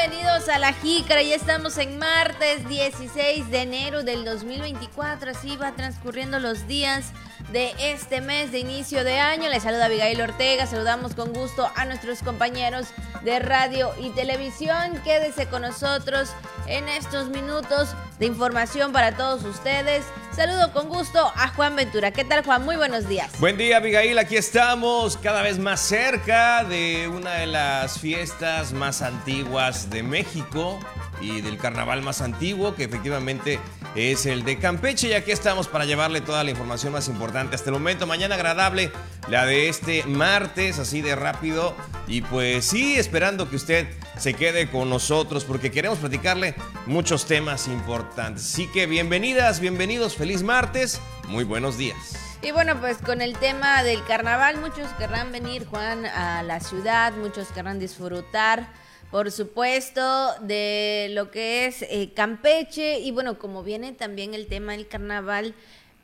bienvenidos a La Jícara. Ya estamos en martes 16 de enero del 2024. Así va transcurriendo los días de este mes de inicio de año. Les saluda Abigail Ortega. Saludamos con gusto a nuestros compañeros de radio y televisión. Quédese con nosotros en estos minutos de información para todos ustedes. Saludo con gusto a Juan Ventura. ¿Qué tal, Juan? Muy buenos días. Buen día, Abigail. Aquí estamos cada vez más cerca de una de las fiestas más antiguas de México y del carnaval más antiguo, que efectivamente es el de Campeche. Y aquí estamos para llevarle toda la información más importante hasta el momento. Mañana agradable, la de este martes, así de rápido. Y pues sí, esperando que usted se quede con nosotros porque queremos platicarle muchos temas importantes. Así que bienvenidas, bienvenidos, feliz martes, muy buenos días. Y bueno, pues con el tema del carnaval, muchos querrán venir, Juan, a la ciudad, muchos querrán disfrutar por supuesto, de lo que es eh, Campeche. Y bueno, como viene también el tema del carnaval,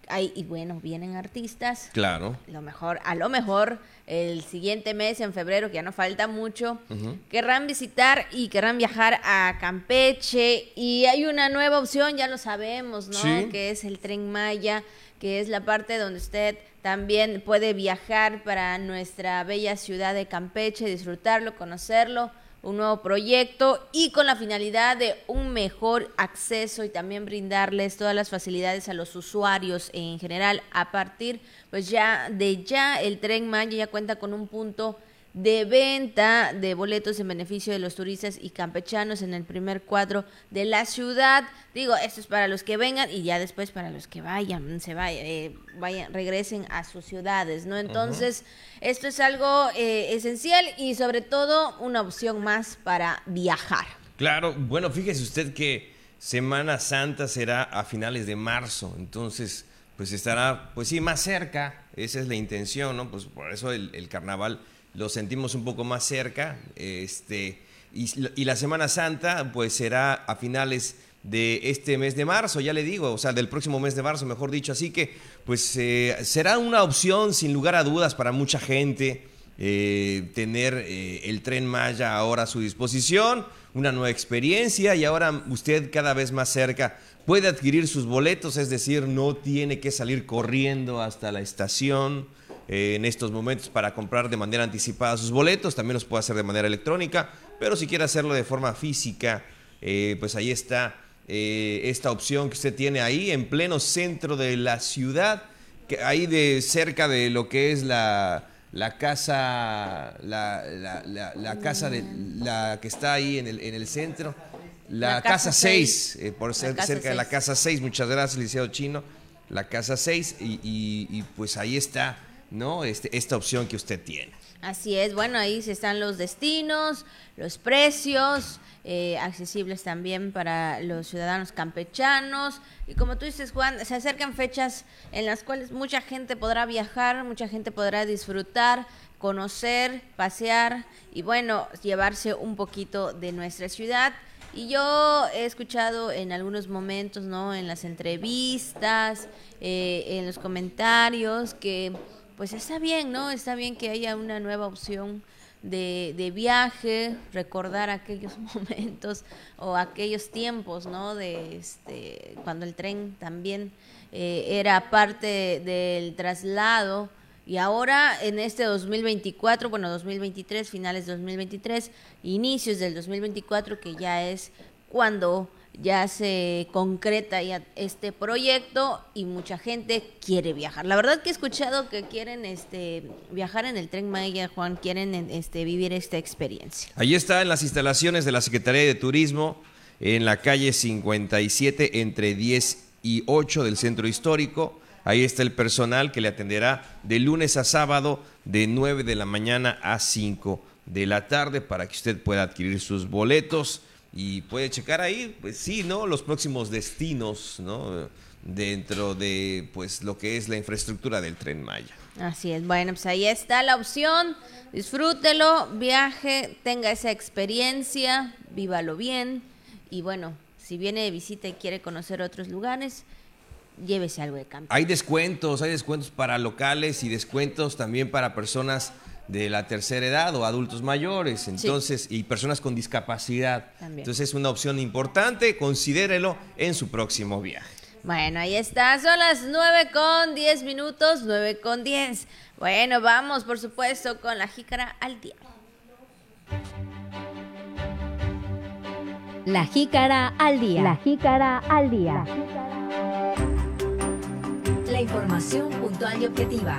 hay, y bueno, vienen artistas. Claro. Lo mejor, a lo mejor el siguiente mes, en febrero, que ya no falta mucho, querrán visitar y querrán viajar a Campeche. Y hay una nueva opción, ya lo sabemos, ¿no? Que es el tren Maya, que es la parte donde usted también puede viajar para nuestra bella ciudad de Campeche, disfrutarlo, conocerlo un nuevo proyecto y con la finalidad de un mejor acceso y también brindarles todas las facilidades a los usuarios en general. A partir, pues ya de ya, el tren Maya ya cuenta con un punto de venta de boletos en beneficio de los turistas y campechanos en el primer cuadro de la ciudad. Digo, esto es para los que vengan y ya después para los que vayan, se vayan, eh, vayan regresen a sus ciudades, ¿no? Entonces, esto es algo eh, esencial y sobre todo una opción más para viajar. Claro, bueno, fíjese usted que Semana Santa será a finales de marzo, entonces, pues estará, pues sí, más cerca, esa es la intención, ¿no? Pues por eso el carnaval lo sentimos un poco más cerca. Este, y, la Semana Santa, pues será a finales de este mes de marzo, ya le digo, o sea, del próximo mes de marzo, mejor dicho. Así que, pues eh, será una opción, sin lugar a dudas, para mucha gente. Eh, tener eh, el tren Maya ahora a su disposición, una nueva experiencia y ahora usted cada vez más cerca puede adquirir sus boletos, es decir, no tiene que salir corriendo hasta la estación en estos momentos para comprar de manera anticipada sus boletos. También los puede hacer de manera electrónica, pero si quiere hacerlo de forma física, eh, pues ahí está eh, esta opción que usted tiene ahí en pleno centro de la ciudad, que ahí de cerca de lo que es la, la casa, la, la, casa de la que está ahí en el, en el centro. La, casa 6, eh, por ser cerca de la casa 6, muchas gracias, licenciado Chino. La casa 6, y, y pues ahí está ¿no? Este, esta opción que usted tiene. Así es, bueno, ahí están los destinos, los precios, eh, accesibles también para los ciudadanos campechanos. Y como tú dices, Juan, se acercan fechas en las cuales mucha gente podrá viajar, mucha gente podrá disfrutar, conocer, pasear y bueno, llevarse un poquito de nuestra ciudad. Y yo he escuchado en algunos momentos, ¿no? En las entrevistas, eh, en los comentarios, que pues está bien, ¿no? Está bien que haya una nueva opción de, de, viaje, recordar aquellos momentos o aquellos tiempos, ¿no? De este, cuando el tren también eh, era parte del traslado. Y ahora en este 2024, bueno, 2023, finales de 2023, inicios del 2024, que ya es cuando ya se concreta ya este proyecto y mucha gente quiere viajar. La verdad que he escuchado que quieren este viajar en el tren Maya, Juan, quieren este vivir esta experiencia. Ahí está en las instalaciones de la Secretaría de Turismo en la calle 57 entre 10 y 8 del centro histórico. Ahí está el personal que le atenderá de lunes a sábado de 9 de la mañana a 5 de la tarde para que usted pueda adquirir sus boletos y puede checar ahí, pues sí, ¿no? Los próximos destinos, ¿no? Dentro de, pues, lo que es la infraestructura del Tren Maya. Así es, bueno, pues ahí está la opción, disfrútelo, viaje, tenga esa experiencia, vívalo bien y bueno, si viene de visita y quiere conocer otros lugares, llévese algo de campo. Hay descuentos, hay descuentos para locales y descuentos también para personas de la tercera edad o adultos mayores, entonces, y personas con discapacidad. Entonces es una opción importante, considérelo en su próximo viaje. Bueno, ahí está, son las 9 con 10 minutos, 9 con 10. Bueno, vamos, por supuesto, con la jícara al día. La jícara al día. La jícara al día. La información puntual y objetiva.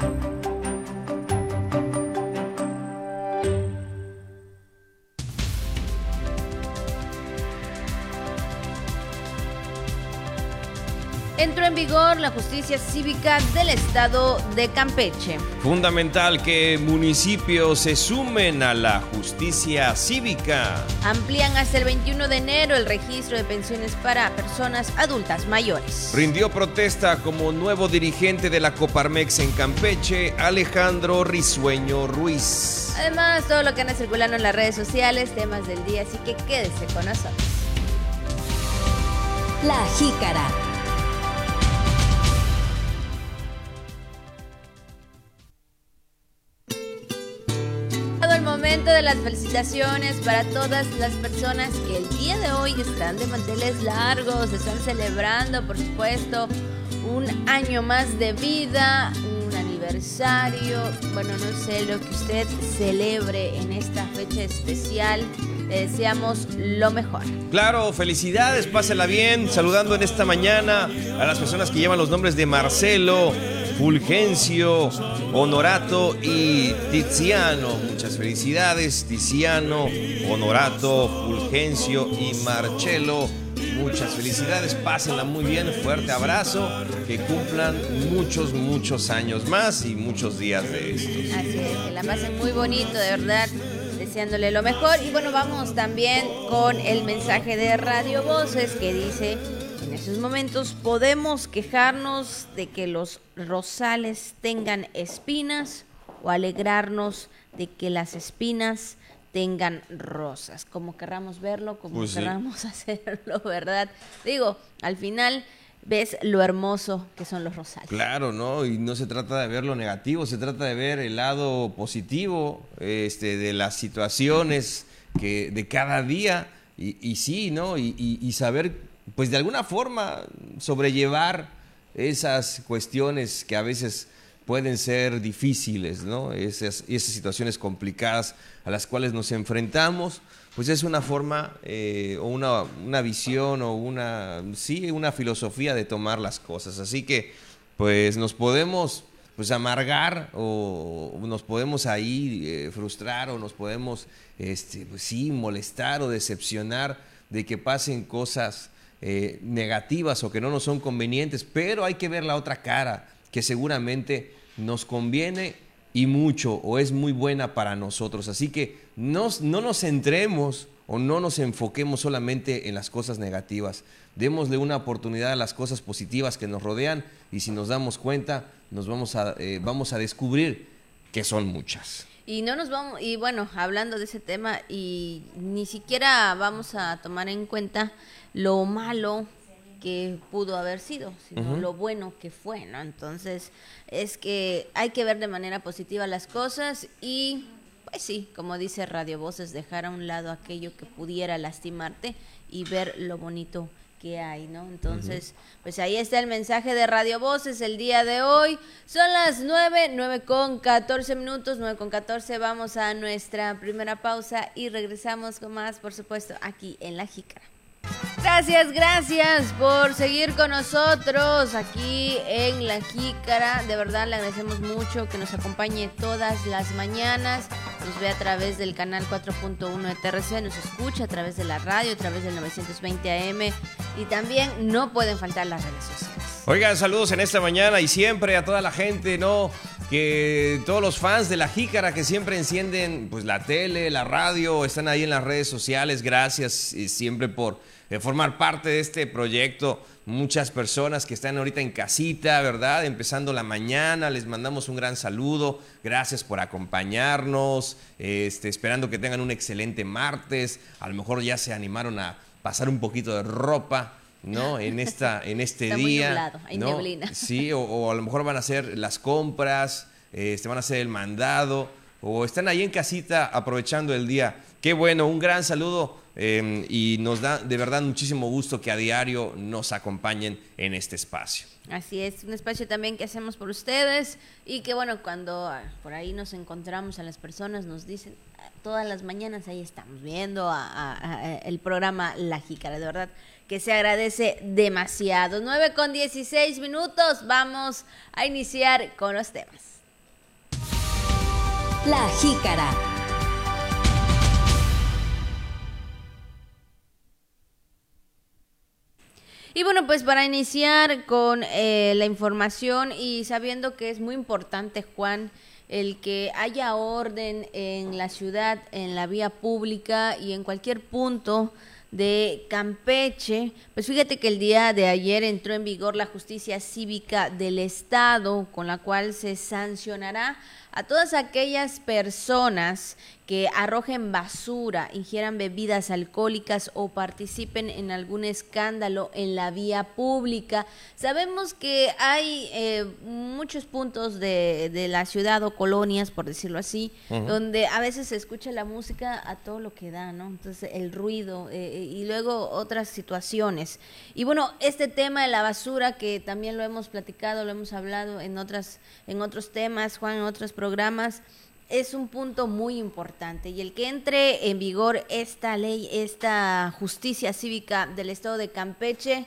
Entró en vigor la justicia cívica del estado de Campeche. Fundamental que municipios se sumen a la justicia cívica. Amplían hasta el 21 de enero el registro de pensiones para personas adultas mayores. Rindió protesta como nuevo dirigente de la Coparmex en Campeche, Alejandro Risueño Ruiz. Además, todo lo que anda circulando en las redes sociales, temas del día, así que quédese con nosotros. La Jícara momento de las felicitaciones para todas las personas que el día de hoy están de manteles largos, están celebrando, por supuesto, un año más de vida, aniversario, bueno, no sé lo que usted celebre en esta fecha especial. Le deseamos lo mejor. Claro, felicidades, pásela bien. Saludando en esta mañana a las personas que llevan los nombres de Marcelo, Fulgencio, Honorato y Tiziano. Muchas felicidades, Tiziano, Honorato, Fulgencio y Marcelo. Muchas felicidades, pásenla muy bien, fuerte abrazo, que cumplan muchos, muchos años más y muchos días de estos. Así es, que la pasen muy bonito, de verdad, deseándole lo mejor. Y bueno, vamos también con el mensaje de Radio Voces que dice esos momentos podemos quejarnos de que los rosales tengan espinas o alegrarnos de que las espinas tengan rosas, como querramos verlo, como pues querramos hacerlo, ¿verdad? Digo, al final ves lo hermoso que son los rosales. Claro, ¿no? Y no se trata de ver lo negativo, se trata de ver el lado positivo este, de las situaciones que, de cada día. Y, sí, ¿no? Y, y saber pues de alguna forma sobrellevar esas cuestiones que a veces pueden ser difíciles, ¿no? Esas, esas situaciones complicadas a las cuales nos enfrentamos, pues es una forma eh, o una, una, visión o una, sí, una filosofía de tomar las cosas. Así que, pues nos podemos pues amargar o nos podemos ahí eh, frustrar o nos podemos, este, pues sí, molestar o decepcionar de que pasen cosas eh, negativas o que no nos son convenientes, pero hay que ver la otra cara, que seguramente nos conviene y mucho o es muy buena para nosotros. Así que no nos centremos o no nos enfoquemos solamente en las cosas negativas. Démosle una oportunidad a las cosas positivas que nos rodean y si nos damos cuenta, nos vamos a, eh, vamos a descubrir que son muchas. Y no nos vamos, y bueno, hablando de ese tema, y ni siquiera vamos a tomar en cuenta lo malo que pudo haber sido, sino lo bueno que fue, ¿no? Entonces, es que hay que ver de manera positiva las cosas y, pues sí, como dice Radio Voces, dejar a un lado aquello que pudiera lastimarte y ver lo bonito que hay, ¿no? Entonces, pues ahí está el mensaje de Radio Voces el día de hoy. Son las 9, 9 con 14 minutos, 9 con 14. Vamos a nuestra primera pausa y regresamos con más, por supuesto, aquí en La Jícara. Gracias, gracias por seguir con nosotros aquí en La Jícara. De verdad le agradecemos mucho que nos acompañe todas las mañanas. Nos ve a través del canal 4.1 de TRC, nos escucha a través de la radio, a través del 920 AM y también no pueden faltar las redes sociales. Oigan, saludos en esta mañana y siempre a toda la gente, ¿no? Que todos los fans de La Jícara que siempre encienden pues la tele, la radio, están ahí en las redes sociales. Gracias y siempre por de formar parte de este proyecto. Muchas personas que están ahorita en casita, ¿verdad? Empezando la mañana, les mandamos un gran saludo. Gracias por acompañarnos. Este, esperando que tengan un excelente martes. A lo mejor ya se animaron a pasar un poquito de ropa. ¿no? En, esta, en este día. hay neblina. Sí, o, a lo mejor van a hacer las compras, este, van a hacer el mandado o están ahí en casita aprovechando el día. Qué bueno, un gran saludo eh, y nos da de verdad muchísimo gusto que a diario nos acompañen en este espacio. Así es, un espacio también que hacemos por ustedes y que bueno, cuando ah, por ahí nos encontramos a las personas, nos dicen, ah, todas las mañanas ahí estamos viendo a, el programa La Jícara, de verdad que se agradece demasiado. 9 con 16 minutos, vamos a iniciar con los temas. La Jícara. Y bueno, pues para iniciar con eh, la información y sabiendo que es muy importante, Juan, el que haya orden en la ciudad, en la vía pública y en cualquier punto de Campeche, pues fíjate que el día de ayer entró en vigor la justicia cívica del Estado, con la cual se sancionará a todas aquellas personas que arrojen basura, ingieran bebidas alcohólicas o participen en algún escándalo en la vía pública. Sabemos que hay eh, muchos puntos de, de, la ciudad o colonias, por decirlo así, donde a veces se escucha la música a todo lo que da, ¿no? Entonces el ruido eh, eh, y luego otras situaciones. Y bueno, este tema de la basura que también lo hemos platicado, lo hemos hablado en otras en otros temas, Juan, en otros programas es un punto muy importante y el que entre en vigor esta ley, esta justicia cívica del Estado de Campeche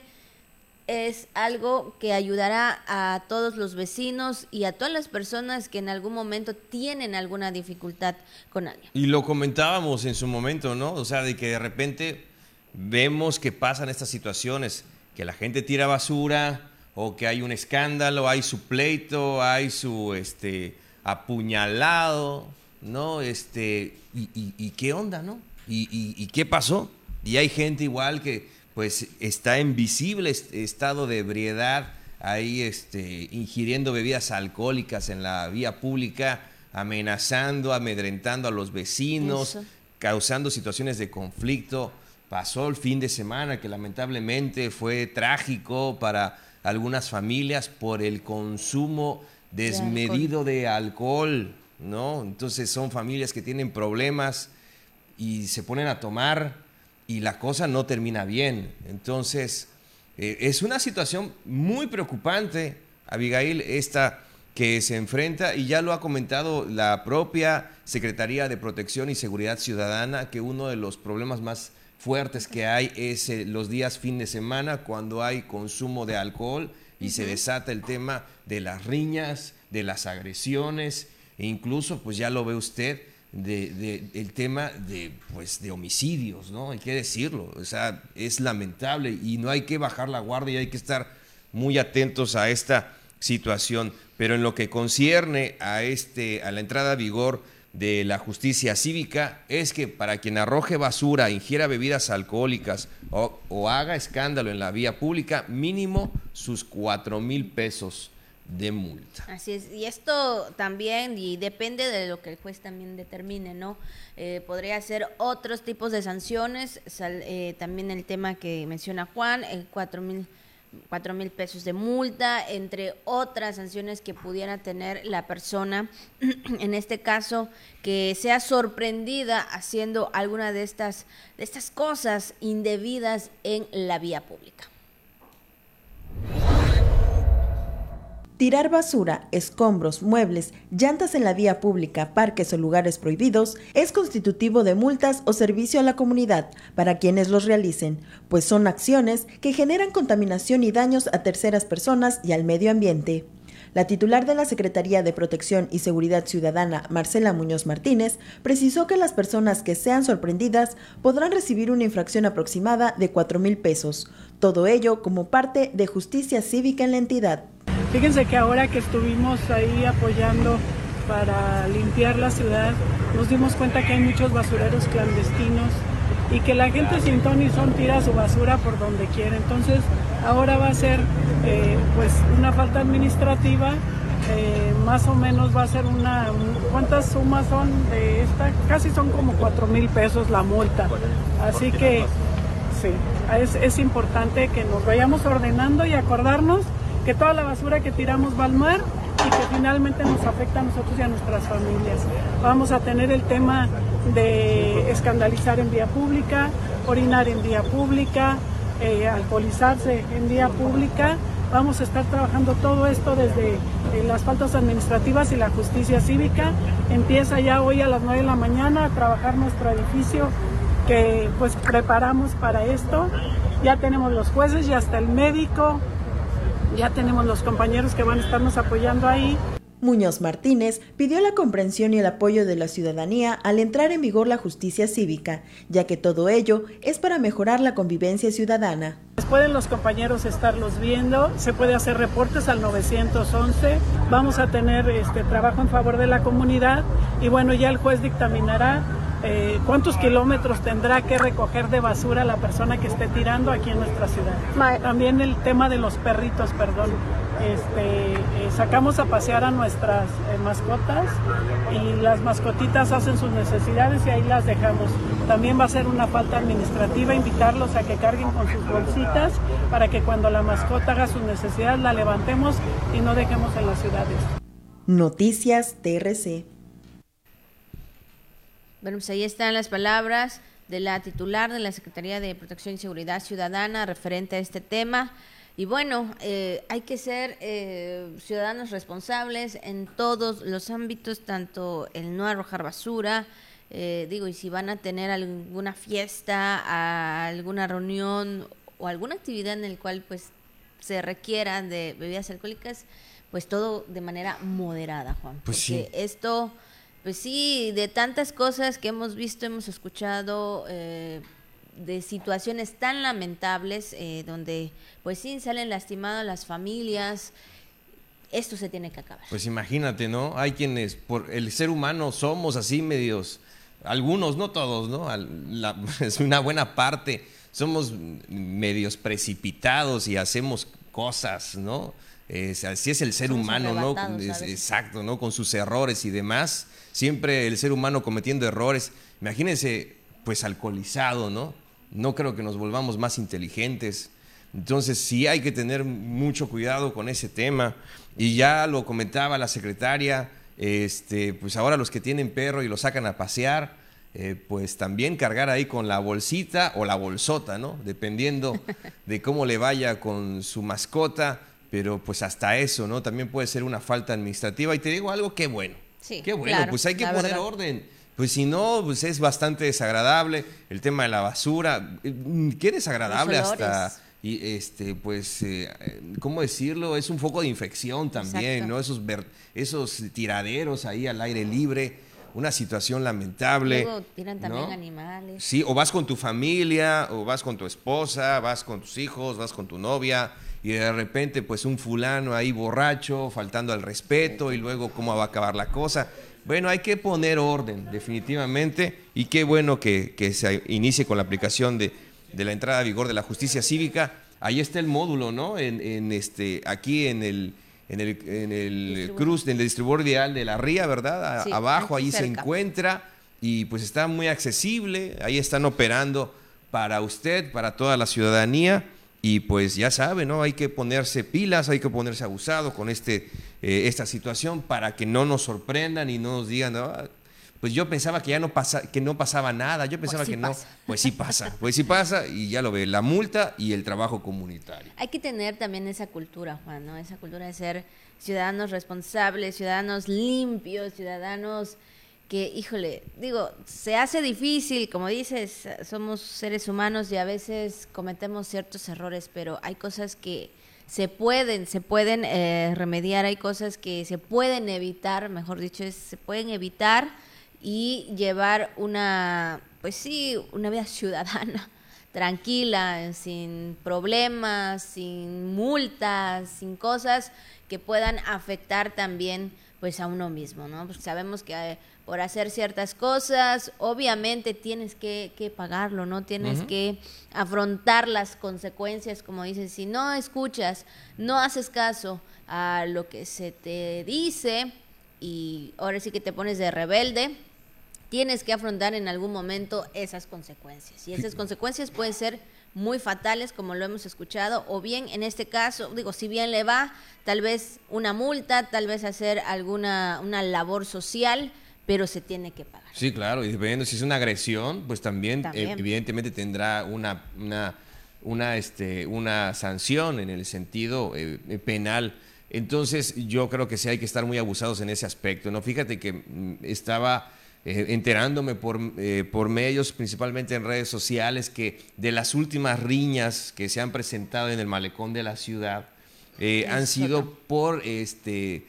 es algo que ayudará a todos los vecinos y a todas las personas que en algún momento tienen alguna dificultad con alguien. Y lo comentábamos en su momento, ¿no? O sea, de que de repente vemos que pasan estas situaciones, que la gente tira basura o que hay un escándalo, hay su pleito, hay su este apuñalado, ¿no? Este, y, qué onda, ¿no? Y, qué pasó? Y hay gente igual que pues está en visible estado de ebriedad, ahí este, ingiriendo bebidas alcohólicas en la vía pública, amenazando, amedrentando a los vecinos, causando situaciones de conflicto. Pasó el fin de semana que lamentablemente fue trágico para algunas familias por el consumo desmedido de alcohol. ¿no? Entonces son familias que tienen problemas y se ponen a tomar y la cosa no termina bien. Entonces, eh, es una situación muy preocupante, Abigail, esta que se enfrenta, y ya lo ha comentado la propia Secretaría de Protección y Seguridad Ciudadana, que uno de los problemas más fuertes que hay es eh, los días fin de semana, cuando hay consumo de alcohol y se desata el tema de las riñas, de las agresiones e incluso, pues ya lo ve usted, de, el tema de, pues, de homicidios, ¿no? Hay que decirlo, o sea, es lamentable y no hay que bajar la guardia y hay que estar muy atentos a esta situación. Pero en lo que concierne a, este, a la entrada a vigor de la justicia cívica es que para quien arroje basura, ingiera bebidas alcohólicas o, haga escándalo en la vía pública, mínimo sus cuatro mil pesos de multa. Así es, y esto también, y depende de lo que el juez también determine, ¿no? Eh, podría ser otros tipos de sanciones, eh, también el tema que menciona Juan, el cuatro mil cuatro mil pesos de multa, entre otras sanciones que pudiera tener la persona, en este caso, que sea sorprendida haciendo alguna de estas, de estas cosas indebidas en la vía pública. Tirar basura, escombros, muebles, llantas en la vía pública, parques o lugares prohibidos es constitutivo de multas o servicio a la comunidad para quienes los realicen, pues son acciones que generan contaminación y daños a terceras personas y al medio ambiente. La titular de la Secretaría de Protección y Seguridad Ciudadana, Marcela Muñoz Martínez, precisó que las personas que sean sorprendidas podrán recibir una infracción aproximada de 4 mil pesos, todo ello como parte de justicia cívica en la entidad. Fíjense que ahora que estuvimos ahí apoyando para limpiar la ciudad, nos dimos cuenta que hay muchos basureros clandestinos y que la gente sin ton y son tira su basura por donde quiere. Entonces ahora va a ser eh, pues una falta administrativa, eh, más o menos va a ser una, ¿cuántas sumas son de esta? Casi son como cuatro mil pesos la multa. Así que sí, es, es importante que nos vayamos ordenando y acordarnos que toda la basura que tiramos va al mar y que finalmente nos afecta a nosotros y a nuestras familias. Vamos a tener el tema de escandalizar en vía pública, orinar en vía pública, eh, alcoholizarse en vía pública. Vamos a estar trabajando todo esto desde eh, las faltas administrativas y la justicia cívica. Empieza ya hoy a las 9 de la mañana a trabajar nuestro edificio que pues preparamos para esto. Ya tenemos los jueces y hasta el médico, ya tenemos los compañeros que van a estarnos apoyando ahí. Muñoz Martínez pidió la comprensión y el apoyo de la ciudadanía al entrar en vigor la justicia cívica, ya que todo ello es para mejorar la convivencia ciudadana. Pueden los compañeros estarlos viendo, se puede hacer reportes al 911, vamos a tener este trabajo en favor de la comunidad y bueno, ya el juez dictaminará eh, cuántos kilómetros tendrá que recoger de basura la persona que esté tirando aquí en nuestra ciudad. También el tema de los perritos, perdón. Este, eh, sacamos a pasear a nuestras eh, mascotas y las mascotitas hacen sus necesidades y ahí las dejamos. También va a ser una falta administrativa invitarlos a que carguen con sus bolsitas para que cuando la mascota haga sus necesidades la levantemos y no dejemos en las ciudades. Noticias TRC. Bueno, pues ahí están las palabras de la titular de la Secretaría de Protección y Seguridad Ciudadana referente a este tema. Y bueno, eh, hay que ser eh, ciudadanos responsables en todos los ámbitos, tanto el no arrojar basura, eh, digo, y si van a tener alguna fiesta, alguna reunión o alguna actividad en la cual pues se requieran de bebidas alcohólicas, pues todo de manera moderada, Juan. Pues sí. esto pues sí, de tantas cosas que hemos visto, hemos escuchado, eh, de situaciones tan lamentables eh, donde pues sí salen lastimadas las familias. Esto se tiene que acabar. Pues imagínate, ¿no? Hay quienes, por el ser humano somos así medios, algunos, no todos, ¿no? es una buena parte, somos medios precipitados y hacemos cosas, ¿no? así es el ser humano, ¿no? exacto, ¿no? Con sus errores y demás siempre el ser humano cometiendo errores. Imagínense, pues alcoholizado, ¿no? No creo que nos volvamos más inteligentes. Entonces sí hay que tener mucho cuidado con ese tema. Y ya lo comentaba la secretaria, este, pues ahora los que tienen perro y lo sacan a pasear, eh, pues también cargar ahí con la bolsita o la bolsota, ¿no? Dependiendo de cómo le vaya con su mascota, pero pues hasta eso, ¿no? También puede ser una falta administrativa. Y te digo algo, qué bueno Sí, Qué bueno, pues hay que poner orden. Pues si no, pues es bastante desagradable el tema de la basura. Mm, qué desagradable hasta y este pues eh, cómo decirlo es un foco de infección también no esos esos tiraderos ahí al aire libre una situación lamentable Luego tiran también animales. Sí o vas con tu familia o vas con tu esposa vas con tus hijos vas con tu novia y de repente pues un fulano ahí borracho, faltando al respeto y luego cómo va a acabar la cosa. Bueno, hay que poner orden definitivamente y qué bueno que, se inicie con la aplicación de, la entrada a vigor de la justicia cívica. Ahí está el módulo, ¿no? En, este, aquí en el, en el, en el cruz, en el distribuidor vial de la ría, ¿verdad? abajo ahí se encuentra y pues está muy accesible. Ahí están operando para usted, para toda la ciudadanía. Y pues ya sabe, ¿no? Hay que ponerse pilas, hay que ponerse abusado con este, eh, esta situación para que no nos sorprendan y no nos digan, ah, pues yo pensaba que ya no, pasa, que no pasaba nada, yo pensaba pues que no, pues sí pasa, pues sí pasa y ya lo ve, la multa y el trabajo comunitario. Hay que tener también esa cultura, Juan, ¿no? Esa cultura de ser ciudadanos responsables, ciudadanos limpios, ciudadanos que, híjole, digo, se hace difícil, como dices, somos seres humanos y a veces cometemos ciertos errores, pero hay cosas que se pueden, se pueden eh, remediar, hay cosas que se pueden evitar, mejor dicho, se pueden evitar y llevar una, pues sí, una vida ciudadana, tranquila, sin problemas, sin multas, sin cosas que puedan afectar también pues a uno mismo, ¿no? Porque sabemos que por hacer ciertas cosas, obviamente tienes que, pagarlo, ¿no? Tienes que afrontar las consecuencias, como dices, si no escuchas, no haces caso a lo que se te dice y ahora sí que te pones de rebelde, tienes que afrontar en algún momento esas consecuencias. Y esas consecuencias pueden ser muy fatales, como lo hemos escuchado, o bien en este caso, digo, si bien le va, tal vez una multa, tal vez hacer alguna una labor social, pero se tiene que pagar. Sí, claro, y dependiendo si es una agresión, pues también, eh, evidentemente tendrá una, una, una, este, una sanción en el sentido eh, penal. Entonces, yo creo que sí hay que estar muy abusados en ese aspecto, ¿no? Fíjate que mm, estaba eh, enterándome por, eh, por medios, principalmente en redes sociales, que de las últimas riñas que se han presentado en el malecón de la ciudad han sido por, este,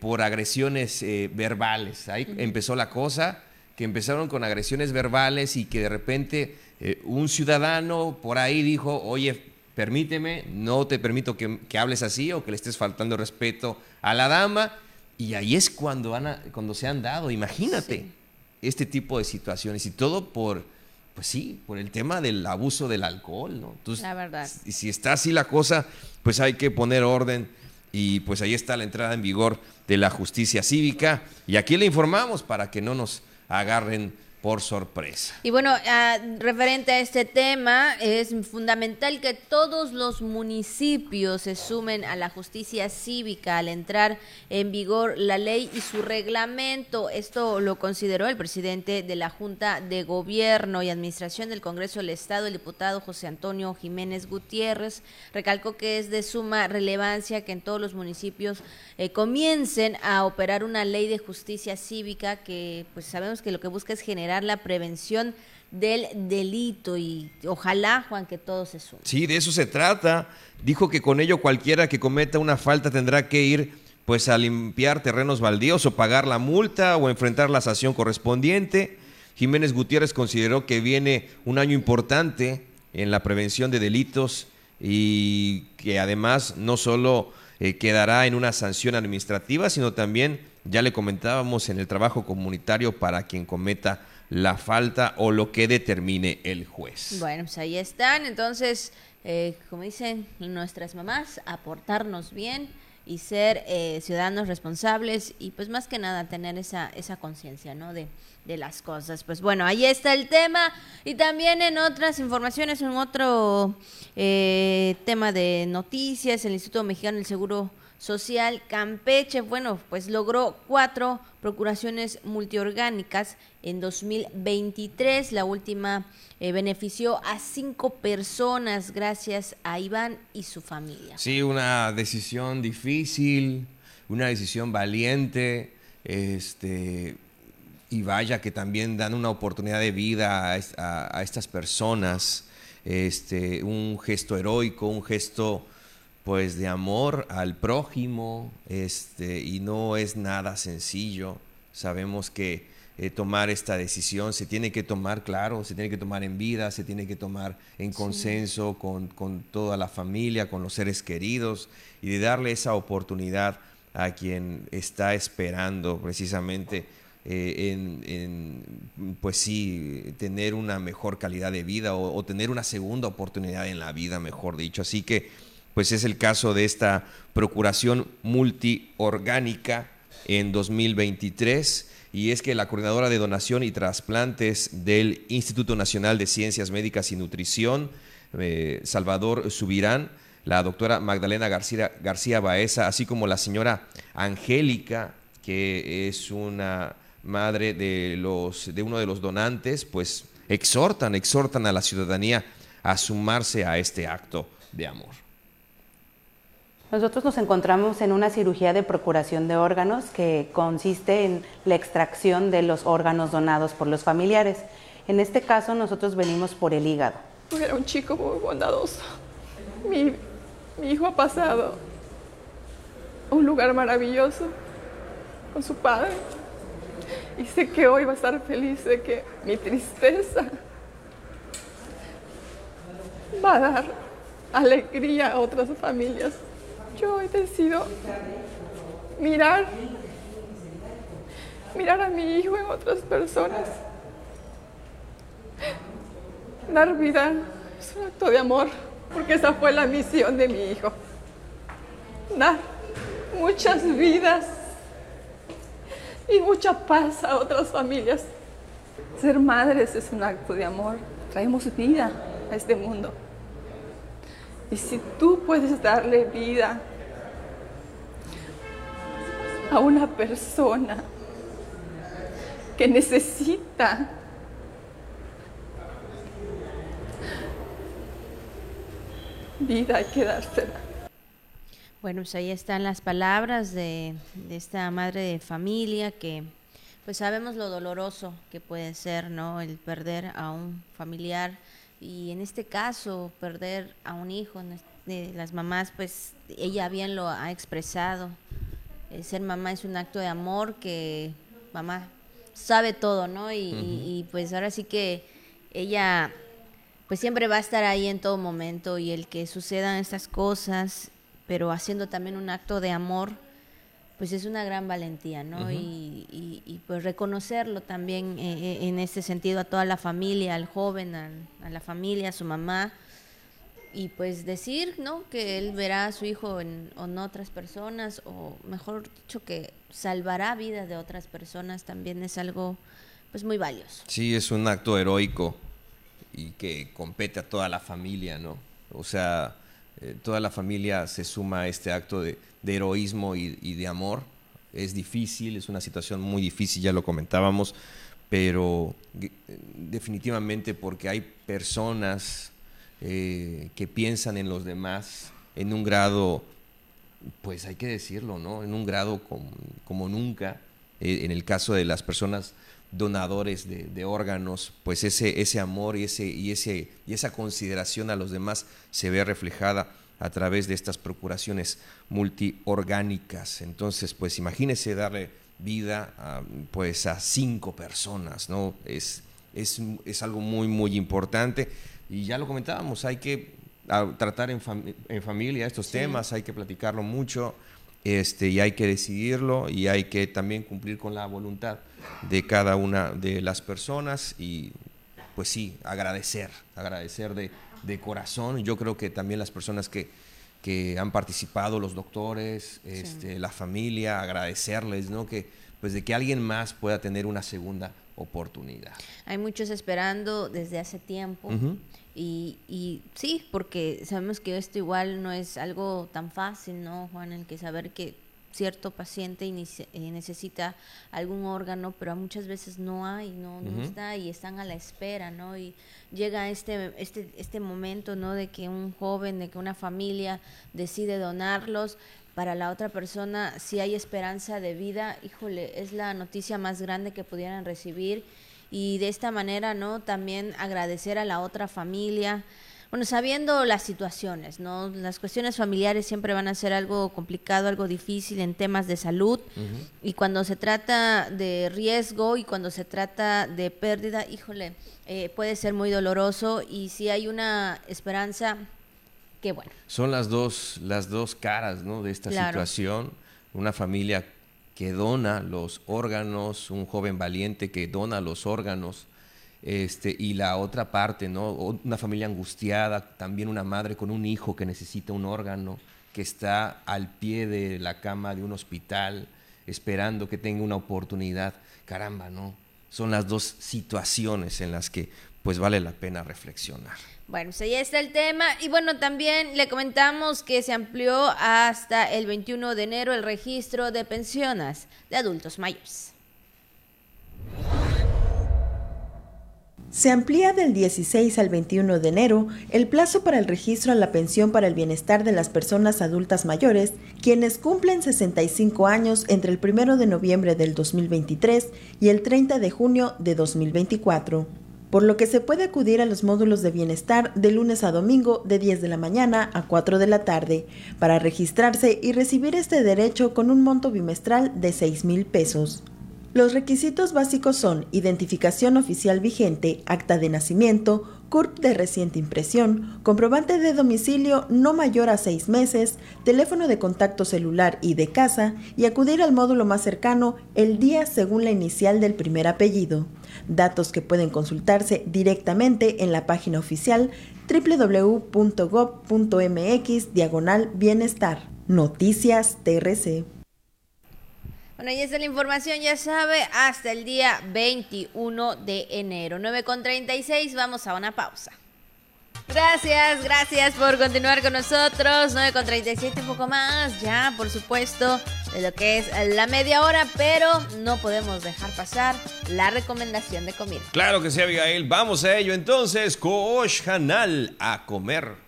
por agresiones verbales. Ahí empezó la cosa, que empezaron con agresiones verbales y que de repente un ciudadano por ahí dijo, oye, permíteme, no te permito que, hables así o que le estés faltando respeto a la dama y ahí es cuando, cuando se han dado, imagínate, este tipo de situaciones y todo por, pues sí, por el tema del abuso del alcohol, ¿no? Entonces, la verdad. Y si está así la cosa, pues hay que poner orden y pues ahí está la entrada en vigor de la justicia cívica. Y aquí le informamos para que no nos agarren por sorpresa. Y bueno, ah, referente a este tema, es fundamental que todos los municipios se sumen a la justicia cívica al entrar en vigor la ley y su reglamento. Esto lo consideró el presidente de la Junta de Gobierno y Administración del Congreso del Estado, el diputado José Antonio Jiménez Gutiérrez. Recalcó que es de suma relevancia que en todos los municipios eh, comiencen a operar una ley de justicia cívica que pues sabemos que lo que busca es generar la prevención del delito y ojalá, Juan, que todo se sume. Sí, de eso se trata. Dijo que con ello cualquiera que cometa una falta tendrá que ir pues a limpiar terrenos baldíos o pagar la multa o enfrentar la sanción correspondiente. Jiménez Gutiérrez consideró que viene un año importante en la prevención de delitos y que además no solo eh, quedará en una sanción administrativa, sino también, ya le comentábamos, en el trabajo comunitario para quien cometa la falta o lo que determine el juez. Bueno, pues ahí están. Entonces, eh, como dicen nuestras mamás, aportarnos bien y ser eh, ciudadanos responsables y pues más que nada tener esa, esa conciencia, ¿no? De, de las cosas. Pues bueno, ahí está el tema y también en otras informaciones, en otro eh, tema de noticias, el Instituto Mexicano del Seguro Social Campeche, bueno, pues logró cuatro procuraciones multiorgánicas en 2023. La última eh, benefició a cinco personas gracias a Iván y su familia. Sí, una decisión difícil, una decisión valiente, este, y vaya que también dan una oportunidad de vida a, a estas personas, este, un gesto heroico, un gesto pues de amor al prójimo, este, y no es nada sencillo. Sabemos que eh, tomar esta decisión. Se tiene que tomar, claro, se tiene que tomar en vida, se tiene que tomar en consenso con, con, toda la familia, con los seres queridos, y de darle esa oportunidad a quien está esperando precisamente eh, en, pues sí, tener una mejor calidad de vida o, o tener una segunda oportunidad en la vida, mejor dicho. Así que pues es el caso de esta procuración multiorgánica en 2023 y es que la coordinadora de donación y trasplantes del Instituto Nacional de Ciencias Médicas y Nutrición, eh, Salvador Subirán, la doctora Magdalena García, García Baeza, así como la señora Angélica, que es una madre de, los, de uno de los donantes, pues exhortan, exhortan a la ciudadanía a sumarse a este acto de amor. Nosotros nos encontramos en una cirugía de procuración de órganos que consiste en la extracción de los órganos donados por los familiares. En este caso nosotros venimos por el hígado. Era un chico muy bondadoso. Mi, hijo ha pasado a un lugar maravilloso con su padre. Y sé que hoy va a estar feliz de que mi tristeza va a dar alegría a otras familias yo he decidido mirar, mirar a mi hijo en otras personas. Dar vida es un acto de amor, porque esa fue la misión de mi hijo. Dar muchas vidas y mucha paz a otras familias Ser madres es un acto de amor. Traemos vida a este mundo. Y si tú puedes darle vida a una persona que necesita vida, hay que dársela. Bueno, pues ahí están las palabras de, de, esta madre de familia que pues sabemos lo doloroso que puede ser, ¿no? El perder a un familiar y en este caso perder a un hijo de las mamás, pues ella bien lo ha expresado. El ser mamá es un acto de amor que mamá sabe todo, ¿no? Y, y pues ahora sí que ella pues siempre va a estar ahí en todo momento y el que sucedan estas cosas, pero haciendo también un acto de amor, pues es una gran valentía, ¿no? y, y, pues reconocerlo también eh, eh, en este sentido a toda la familia, al joven, a, la familia, a su mamá, y pues decir, ¿no? Que él verá a su hijo en, en otras personas, o mejor dicho, que salvará vidas de otras personas, también es algo pues muy valioso. Sí, es un acto heroico y que compete a toda la familia, ¿no? O sea, eh, toda la familia se suma a este acto de, heroísmo y, de amor. Es difícil, es una situación muy difícil, ya lo comentábamos, pero eh, definitivamente porque hay personas eh, que piensan en los demás en un grado, pues hay que decirlo, ¿no? En un grado como, como nunca. en el caso de las personas donadores de, órganos, pues ese, ese amor y, ese, y, ese, y esa consideración a los demás se ve reflejada a través de estas procuraciones multiorgánicas. Entonces, pues imagínese darle vida a, pues a cinco personas, ¿no? Es, es, es, algo muy, muy importante. Y ya lo comentábamos, hay que tratar en, en familia estos temas, hay que platicarlo mucho, este, y hay que decidirlo y hay que también cumplir con la voluntad de cada una de las personas y pues sí, agradecer, agradecer de, de corazón. Yo creo que también las personas que, que han participado, los doctores, este, la familia, agradecerles, ¿no? Que pues de que alguien más pueda tener una segunda oportunidad. Hay muchos esperando desde hace tiempo y, y, sí, porque sabemos que esto igual no es algo tan fácil, ¿no, Juan? El que saber que cierto paciente eh, necesita algún órgano, pero muchas veces no hay, no, no está y están a la espera, ¿no? Y llega este, este, este momento, ¿no? De que un joven, de que una familia decide donarlos, para la otra persona, si hay esperanza de vida, híjole, es la noticia más grande que pudieran recibir y de esta manera, ¿no? También agradecer a la otra familia, bueno, sabiendo las situaciones, ¿no? Las cuestiones familiares siempre van a ser algo complicado, algo difícil en temas de salud. Y cuando se trata de riesgo y cuando se trata de pérdida, híjole, eh, puede ser muy doloroso. Y si hay una esperanza, qué bueno. Son las dos, las dos caras, ¿no? De esta situación. Una familia que dona los órganos, un joven valiente que dona los órganos este, y la otra parte, ¿no? Una familia angustiada, también una madre con un hijo que necesita un órgano, que está al pie de la cama de un hospital esperando que tenga una oportunidad. Caramba, ¿no? Son las dos situaciones en las que pues vale la pena reflexionar. Bueno, pues ahí está el tema. Y bueno, también le comentamos que se amplió hasta el 21 de enero el registro de pensiones de adultos mayores. Se amplía del 16 al 21 de enero el plazo para el registro a la pensión para el bienestar de las personas adultas mayores, quienes cumplen 65 años entre el 1 de noviembre del 2023 y el 30 de junio de 2024 por lo que se puede acudir a los módulos de bienestar de lunes a domingo de 10 de la mañana a 4 de la tarde para registrarse y recibir este derecho con un monto bimestral de 6 mil pesos. Los requisitos básicos son identificación oficial vigente, acta de nacimiento, CURP de reciente impresión, comprobante de domicilio no mayor a seis meses, teléfono de contacto celular y de casa y acudir al módulo más cercano el día según la inicial del primer apellido. Datos que pueden consultarse directamente en la página oficial www.gov.mx diagonal bienestar. Noticias TRC. Bueno, y esa es la información, ya sabe, hasta el día 21 de enero. 9 con 36, vamos a una pausa. Gracias, gracias por continuar con nosotros. 9 con 37, un poco más, ya, por supuesto, de lo que es la media hora, pero no podemos dejar pasar la recomendación de comida. Claro que sí, Abigail. Vamos a ello entonces. Coach Hanal a comer.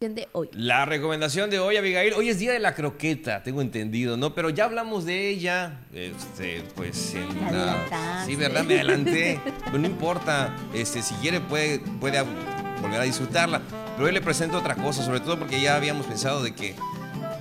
De hoy. La recomendación de hoy, Abigail, hoy es día de la croqueta, tengo entendido, ¿no? Pero ya hablamos de ella, este, pues en la... Sí, ¿verdad? Me adelanté. Pero no importa, este, si quiere puede, puede volver a disfrutarla. Pero hoy le presento otra cosa, sobre todo porque ya habíamos pensado de que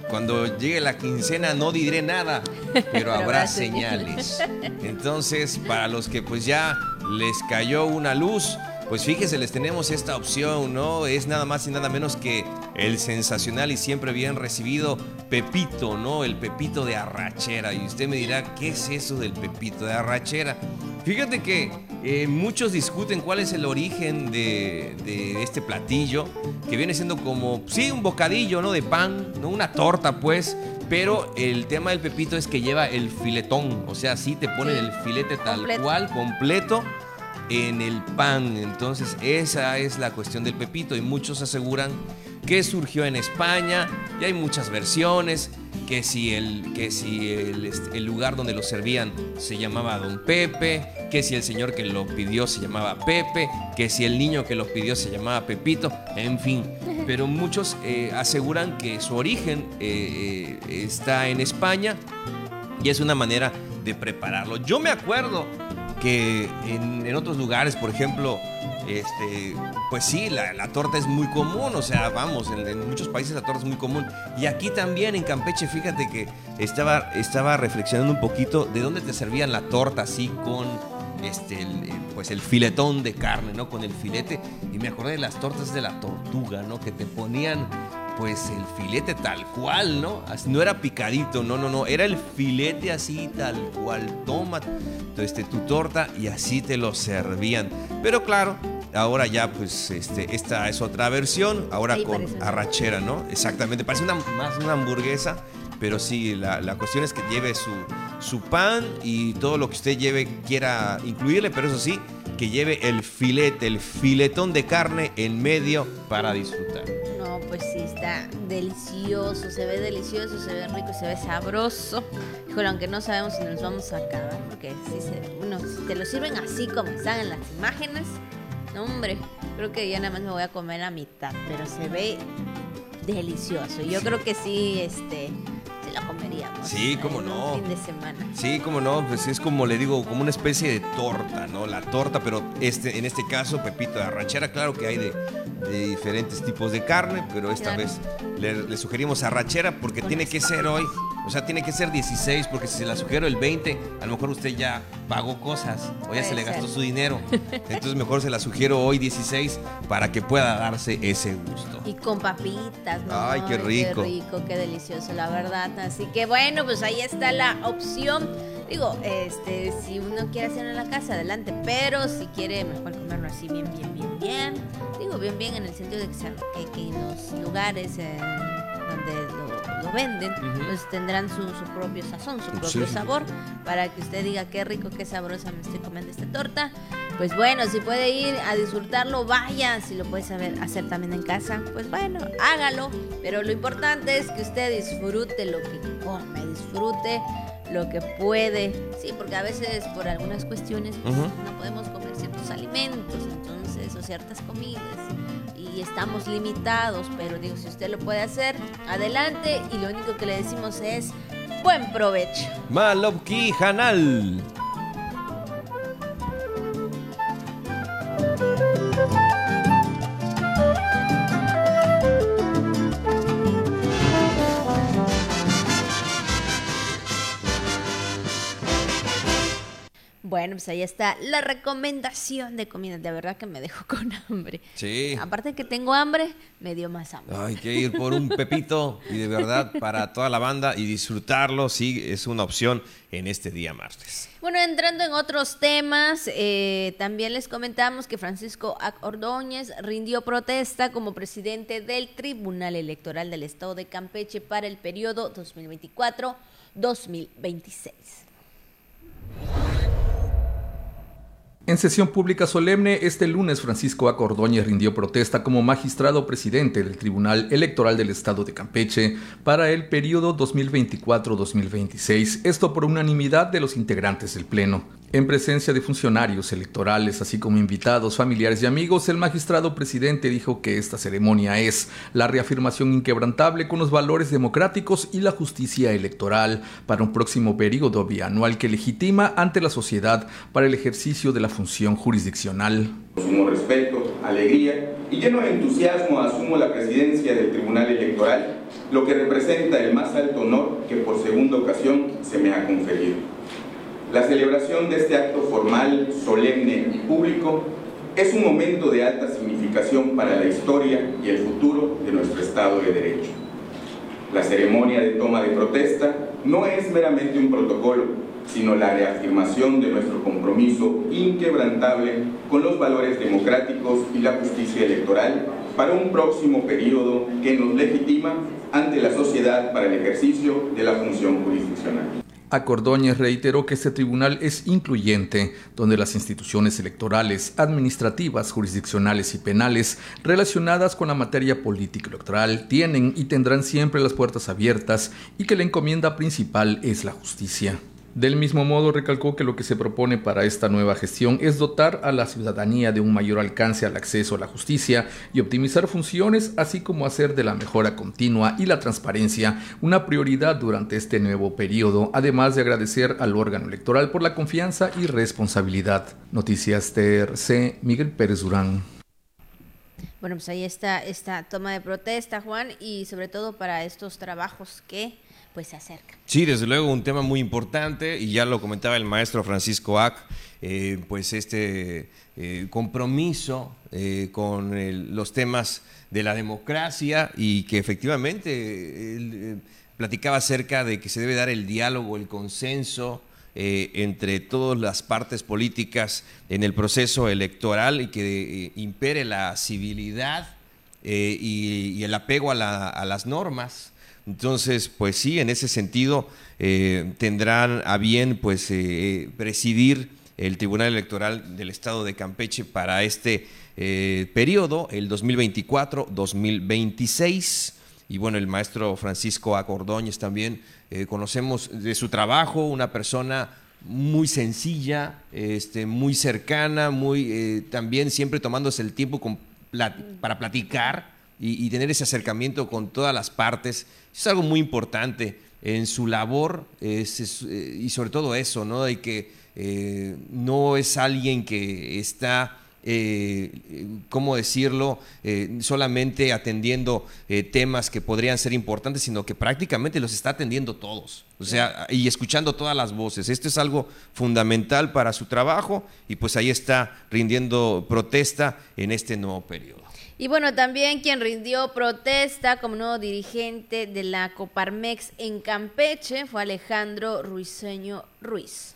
cuando llegue la quincena no diré nada, pero habrá señales. Entonces, para los que pues ya les cayó una luz, pues fíjense, les tenemos esta opción, ¿no? Es nada más y nada menos que el sensacional y siempre bien recibido Pepito, ¿no? El Pepito de arrachera. Y usted me dirá, ¿qué es eso del Pepito de arrachera? Fíjate que eh, muchos discuten cuál es el origen de, de este platillo, que viene siendo como, sí, un bocadillo, ¿no? De pan, ¿no? Una torta, pues. Pero el tema del pepito es que lleva el filetón, o sea, sí te ponen el filete tal Completo. cual, completo, en el pan. Entonces, esa es la cuestión del pepito y muchos aseguran que surgió en España y hay muchas versiones, que si el, que si el, este, el lugar donde lo servían se llamaba Don Pepe, que si el señor que lo pidió se llamaba Pepe, que si el niño que lo pidió se llamaba Pepito, en fin. Pero muchos eh, aseguran que su origen eh, eh, está en España y es una manera de prepararlo. Yo me acuerdo que en, otros lugares, por ejemplo, este, pues sí, la, la torta es muy común, o sea, vamos, en, en muchos países la torta es muy común. Y aquí también en Campeche, fíjate que estaba, estaba reflexionando un poquito de dónde te servían la torta así con este, el, eh, pues el filetón de carne, ¿no? Con el filete. Y me acordé de las tortas de la tortuga, ¿no? Que te ponían pues el filete tal cual, ¿no? No era picadito, no, no, no, era el filete así tal cual, toma este, tu torta y así te lo servían. Pero claro, ahora ya pues este, esta es otra versión, ahora con parece arrachera, ¿no? Exactamente, parece una, más una hamburguesa, pero sí, la, la cuestión es que lleve su, su pan y todo lo que usted lleve quiera incluirle, pero eso sí, que lleve el filete, el filetón de carne en medio para disfrutar. No, pues sí, está delicioso, se ve delicioso, se ve rico, se ve sabroso. Híjole, aunque no sabemos si nos vamos a acabar, porque sí se, bueno, si te lo sirven así como están en las imágenes, no hombre, creo que ya nada más me voy a comer la mitad, pero se ve delicioso. Yo creo que sí, este, sí lo comeríamos. Sí, cómo un no. fin de semana. Sí, como no, pues es como le digo, como una especie de torta, ¿no? La torta, pero este, en este caso, Pepito de arrachera, claro que hay de, de diferentes tipos de carne, pero esta Claro. vez le, le sugerimos arrachera porque tiene que ser hoy, o sea, tiene que ser 16, porque si se la sugiero el 20, a lo mejor usted ya pagó cosas o ya se le gastó su dinero. Entonces mejor se la sugiero hoy 16 para que pueda darse ese gusto. Y con papitas, ¿no? Ay, qué rico. Qué rico, qué delicioso, la verdad. Así que bueno, pues ahí está la opción. Digo, este, si uno quiere hacerlo en la casa, adelante. Pero si quiere mejor comerlo así bien, bien, bien, bien. Digo, bien, bien en el sentido de que, que, que en los lugares eh, donde lo, lo venden, Ujú. pues tendrán su, su propio sazón, su propio sí, sabor. Para que usted diga qué rico, qué sabrosa me estoy comiendo esta torta. Pues bueno, si puede ir a disfrutarlo, vaya. Si lo puede saber hacer también en casa, pues bueno, hágalo. Pero lo importante es que usted disfrute lo que come, disfrute lo que puede. Sí, porque a veces por algunas cuestiones pues, Ujú. no podemos comer ciertos alimentos, entonces, o ciertas comidas. Estamos limitados, pero digo, si usted lo puede hacer, adelante. Y lo único que le decimos es buen provecho. Malopki Hanal. Bueno, pues ahí está la recomendación de comida. De verdad que me dejó con hambre. Sí. Aparte que tengo hambre, me dio más hambre. Hay que ir por un pepito y de verdad para toda la banda y disfrutarlo, sí, es una opción en este día martes. Bueno, entrando en otros temas, eh, también les comentamos que Francisco Ordóñez rindió protesta como presidente del Tribunal Electoral del Estado de Campeche para el periodo 2024-2026. En sesión pública solemne, este lunes Francisco Acordóñez rindió protesta como magistrado presidente del Tribunal Electoral del Estado de Campeche para el periodo 2024-2026, esto por unanimidad de los integrantes del Pleno. En presencia de funcionarios electorales, así como invitados, familiares y amigos, el magistrado presidente dijo que esta ceremonia es la reafirmación inquebrantable con los valores democráticos y la justicia electoral para un próximo periodo bianual que legitima ante la sociedad para el ejercicio de la función jurisdiccional. Con respeto, alegría y lleno de entusiasmo asumo la presidencia del Tribunal Electoral, lo que representa el más alto honor que por segunda ocasión se me ha conferido. La celebración de este acto formal, solemne y público es un momento de alta significación para la historia y el futuro de nuestro Estado de Derecho. La ceremonia de toma de protesta no es meramente un protocolo, sino la reafirmación de nuestro compromiso inquebrantable con los valores democráticos y la justicia electoral para un próximo periodo que nos legitima ante la sociedad para el ejercicio de la función jurisdiccional. Acordóñez reiteró que este tribunal es incluyente, donde las instituciones electorales, administrativas, jurisdiccionales y penales relacionadas con la materia política electoral tienen y tendrán siempre las puertas abiertas y que la encomienda principal es la justicia. Del mismo modo, recalcó que lo que se propone para esta nueva gestión es dotar a la ciudadanía de un mayor alcance al acceso a la justicia y optimizar funciones, así como hacer de la mejora continua y la transparencia una prioridad durante este nuevo periodo, además de agradecer al órgano electoral por la confianza y responsabilidad. Noticias TRC, Miguel Pérez Durán. Bueno, pues ahí está esta toma de protesta, Juan, y sobre todo para estos trabajos que pues se acerca. Sí, desde luego un tema muy importante y ya lo comentaba el maestro Francisco Ack, eh, pues este eh, compromiso eh, con los temas de la democracia y que efectivamente él platicaba acerca de que se debe dar el diálogo, el consenso entre todas las partes políticas en el proceso electoral y que impere la civilidad y, el apego a las normas. Entonces, pues sí, en ese sentido eh, tendrán a bien pues eh, presidir el Tribunal Electoral del Estado de Campeche para este eh, periodo, el 2024-2026. Y bueno, el maestro Francisco Acordóñez también conocemos de su trabajo, una persona muy sencilla, este, muy cercana, muy también siempre tomándose el tiempo para platicar y, tener ese acercamiento con todas las partes es algo muy importante en su labor eh, y sobre todo eso, ¿no? De que eh, no es alguien que está, eh, ¿cómo decirlo?, solamente atendiendo temas que podrían ser importantes, sino que prácticamente los está atendiendo todos, o sea, y escuchando todas las voces. Esto es algo fundamental para su trabajo y pues ahí está rindiendo protesta en este nuevo periodo. Y bueno, también quien rindió protesta como nuevo dirigente de la Coparmex en Campeche fue Alejandro Ruiseño Ruiz.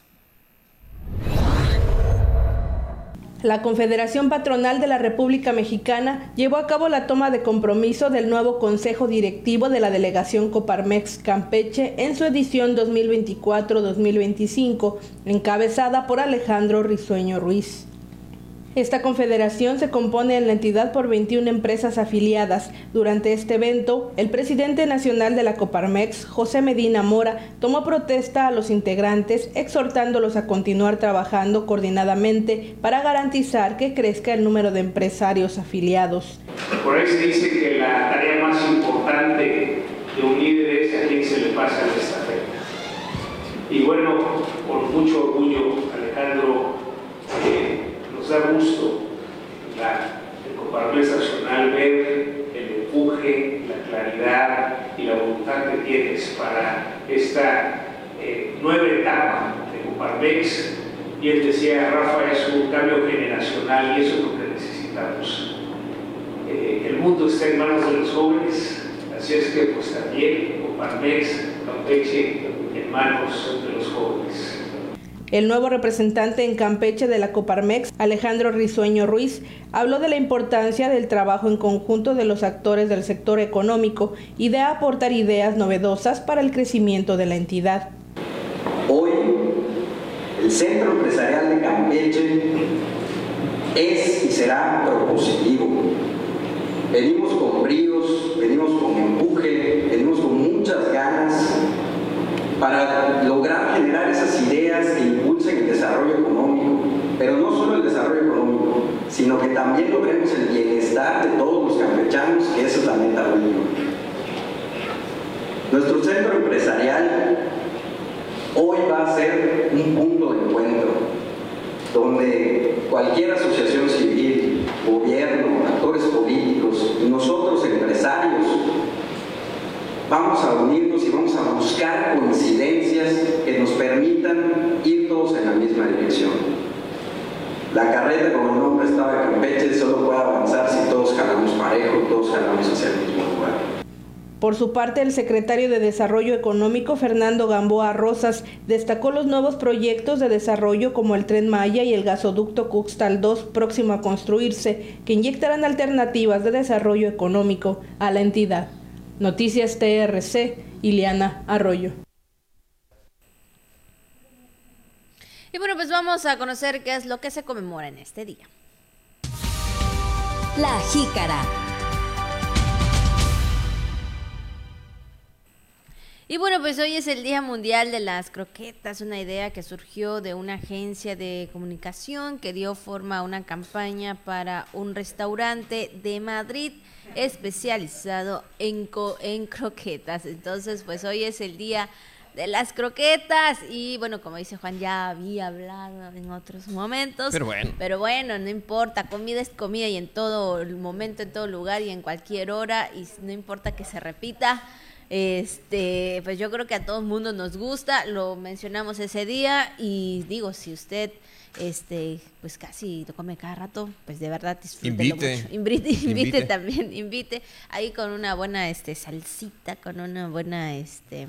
La Confederación Patronal de la República Mexicana llevó a cabo la toma de compromiso del nuevo Consejo Directivo de la Delegación Coparmex Campeche en su edición 2024-2025, encabezada por Alejandro Risueño Ruiz. Esta confederación se compone en la entidad por 21 empresas afiliadas. Durante este evento, el presidente nacional de la Coparmex, José Medina Mora, tomó protesta a los integrantes, exhortándolos a continuar trabajando coordinadamente para garantizar que crezca el número de empresarios afiliados. Por ahí se dice que la tarea más importante de un líder es a quien se le pasa la estafeta. Y bueno, con mucho orgullo, nos da gusto el Coparmex Nacional ver el empuje, la claridad y la voluntad que tienes para esta eh, nueva etapa de Coparmex. Y él decía, Rafa, es un cambio generacional y eso es lo que necesitamos. Eh, el mundo está en manos de los jóvenes, así es que pues también Coparmex, Campeche, en manos de los jóvenes. El nuevo representante en Campeche de la Coparmex, Alejandro Risueño Ruiz, habló de la importancia del trabajo en conjunto de los actores del sector económico y de aportar ideas novedosas para el crecimiento de la entidad. Hoy, el Centro Empresarial de Campeche es y será propositivo. Venimos con bríos, venimos con empuje, venimos con muchas ganas para lograr generar esas ideas que impulsen el desarrollo económico, pero no solo el desarrollo económico, sino que también logremos el bienestar de todos los campechanos, que esa es la meta última. Nuestro centro empresarial hoy va a ser un punto de encuentro donde cualquier asociación civil, gobierno, actores políticos nosotros empresarios vamos a unirnos y vamos a buscar coincidencias que nos permitan ir todos en la misma dirección. La carreta, como el nombre estaba en Campeche, solo puede avanzar si todos jalamos parejo, todos jalamos hacia el. Por su parte, el secretario de Desarrollo Económico, Fernando Gamboa Rosas, destacó los nuevos proyectos de desarrollo como el Tren Maya y el gasoducto Cuxtal 2 próximo a construirse, que inyectarán alternativas de desarrollo económico a la entidad. Noticias TRC, Ileana Arroyo. Y bueno, pues vamos a conocer qué es lo que se conmemora en este día. La jícara. Y bueno, pues hoy es el Día Mundial de las Croquetas, una idea que surgió de una agencia de comunicación que dio forma a una campaña para un restaurante de Madrid especializado en, en croquetas. Entonces, pues hoy es el Día de las croquetas y bueno, como dice Juan, ya había hablado en otros momentos. Pero bueno. Pero bueno, no importa, comida es comida y en todo el momento, en todo lugar y en cualquier hora y no importa que se repita. Este, pues yo creo que a todo el mundo nos gusta, lo mencionamos ese día y digo, si usted este, pues casi lo come cada rato, pues de verdad disfrútelo Invite. mucho. Invite, invite, Invite. también, invite ahí con una buena este salsita, con una buena este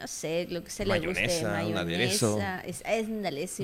no sé, lo que se le guste, Mayonesa, un aderezo. es,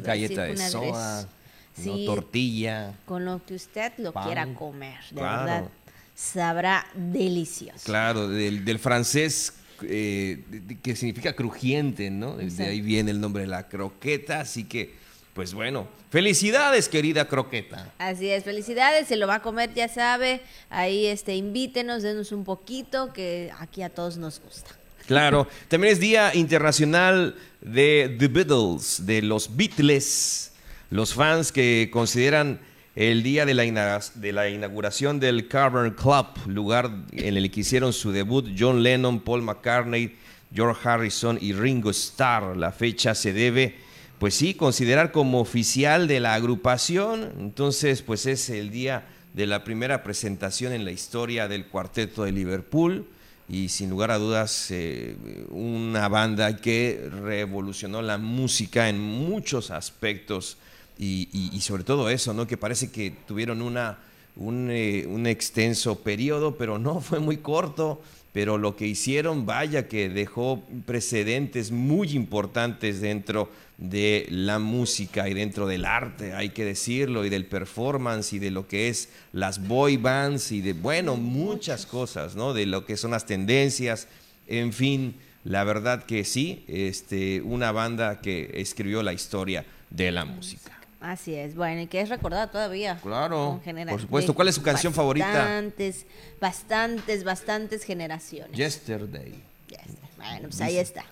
Galleta de soda. Sí, tortilla. con lo que usted lo Pan. quiera comer, de Claro. verdad, sabrá delicioso. Claro, del, del francés eh, que significa crujiente, ¿no? De Exacto. ahí viene el nombre de la croqueta, así que, pues bueno, felicidades, querida croqueta. Así es, felicidades, se lo va a comer, ya sabe, ahí este invítenos, denos un poquito, que aquí a todos nos gusta. Claro, también es Día Internacional de The Beatles, de los Beatles. Los fans que consideran el día de la, de la inauguración del Cavern Club, lugar en el que hicieron su debut John Lennon, Paul McCartney, George Harrison y Ringo Starr. La fecha se debe, pues sí, considerar como oficial de la agrupación. Entonces, pues es el día de la primera presentación en la historia del cuarteto de Liverpool y sin lugar a dudas eh, una banda que revolucionó la música en muchos aspectos y, y- y sobre todo eso, ¿no? Que parece que tuvieron una, un, eh, un extenso periodo, pero no fue muy corto. Pero lo que hicieron, vaya que dejó precedentes muy importantes dentro de la música y dentro del arte, hay que decirlo, y del performance y de lo que es las boy bands y de, bueno, muchas cosas, ¿no? De lo que son las tendencias, en fin, la verdad que sí, este, una banda que escribió la historia de la música. Así es, bueno, y que es recordada todavía. Claro, genera- por supuesto. ¿Cuál es su canción favorita? Bastantes, bastantes, bastantes generaciones. Yesterday. Está. Bueno, pues ahí está.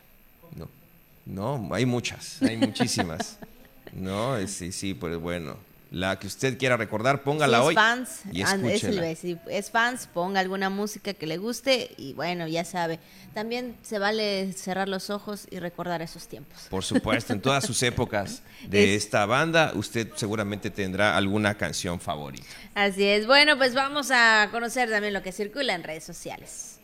No, no, hay muchas, hay muchísimas. No, es- sí, sí, pues bueno. La que usted quiera recordar, póngala si es hoy fans, y es, si es fans, ponga alguna música que le guste y bueno, ya sabe. También se vale cerrar los ojos y recordar esos tiempos. Por supuesto, en todas sus épocas de Es- esta banda, usted seguramente tendrá alguna canción favorita. Así es. Bueno, pues vamos a conocer también lo que circula en redes sociales.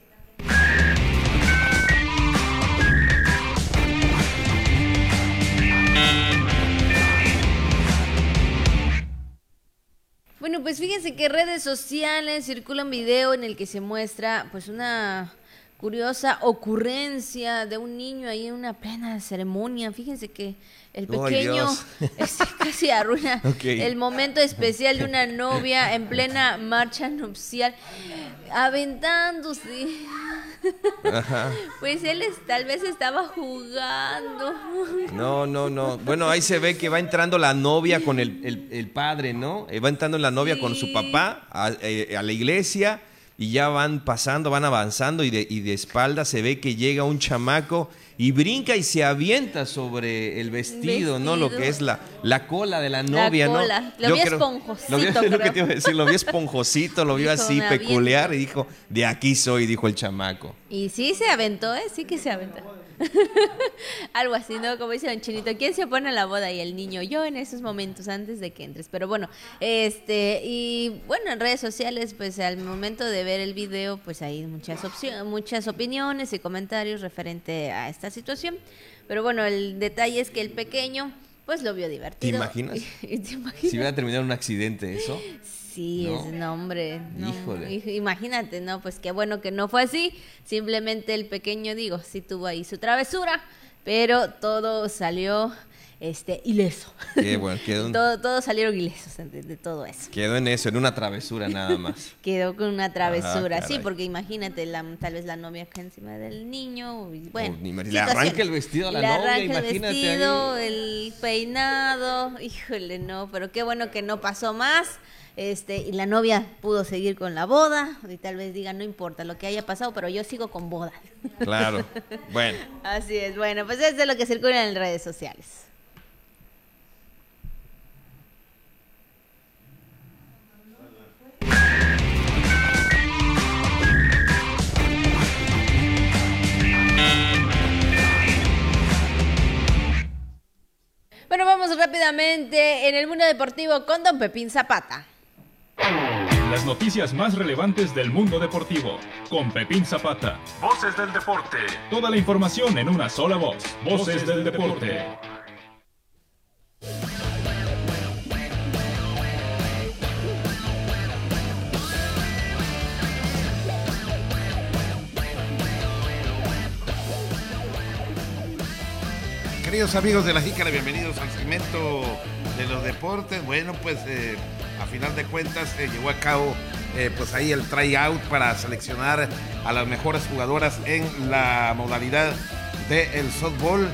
Bueno, pues fíjense que redes sociales circula un video en el que se muestra pues una curiosa ocurrencia de un niño ahí en una plena ceremonia. Fíjense que el ¡Ay, pequeño casi arruina el momento especial de una novia en plena marcha nupcial, aventándose. Ajá. Pues él es- tal vez estaba jugando. No, no, no. Bueno, ahí se ve que va entrando la novia con el, el- el padre, ¿no? Eh, va entrando la novia con su papá a, eh, a la iglesia y ya van pasando, van avanzando y de, y de espalda se ve que llega un chamaco y brinca y se avienta sobre el vestido, ¿no? Lo que es la, la cola de la novia, cola. ¿no? Lo Yo vi creo- esponjosito, Lo vio, es lo que creo. te iba a decir, lo vio esponjosito, lo vio así peculiar y dijo, de aquí soy, dijo el chamaco. Y sí se aventó, ¿eh? Sí que se aventó. Algo así, ¿no? Como dice Don Chinito, ¿quién se opone a la boda? Y el niño, yo en esos momentos, antes de que entres. Pero bueno, este, y bueno, en redes sociales, pues al momento de ver el video, pues hay muchas opciones, muchas opiniones y comentarios referente a esta situación. Pero bueno, el detalle es que el pequeño, pues lo vio ¿Te divertido. imaginas? ¿Te imaginas? Si hubiera terminado en un accidente eso. Sí, ¿No? es nombre. No, Híjole. Imagínate, ¿no? Pues qué bueno que no fue así. Simplemente el pequeño, digo, sí tuvo ahí su travesura, pero todo salió este ileso. Qué bueno, quedó, en- todo, todos salieron ilesos de, de todo eso. quedó en eso, en una travesura nada más. Quedó con una travesura, Ajá, sí, porque imagínate, la, tal vez la novia acá encima del niño, y bueno. Oh, le arranca el vestido a la Le novia, arranca imagínate el ahí. vestido, el peinado, híjole, no, pero qué bueno que no pasó más. Este, y la novia pudo seguir con la boda, y tal vez diga, no importa lo que haya pasado, pero yo sigo con boda. Claro. Bueno, Así es, bueno, pues eso es lo que circula en redes sociales. Bueno, vamos rápidamente en el mundo deportivo con Don Pepín Zapata. Las noticias más relevantes del mundo deportivo. Con Pepín Zapata. Voces del deporte. Toda la información en una sola voz. Voces del deporte. Queridos amigos de la Jícara, bienvenidos al segmento de los deportes. Bueno, pues eh, a final de cuentas se llevó a cabo eh, pues ahí el tryout para seleccionar a las mejores jugadoras en la modalidad del softball.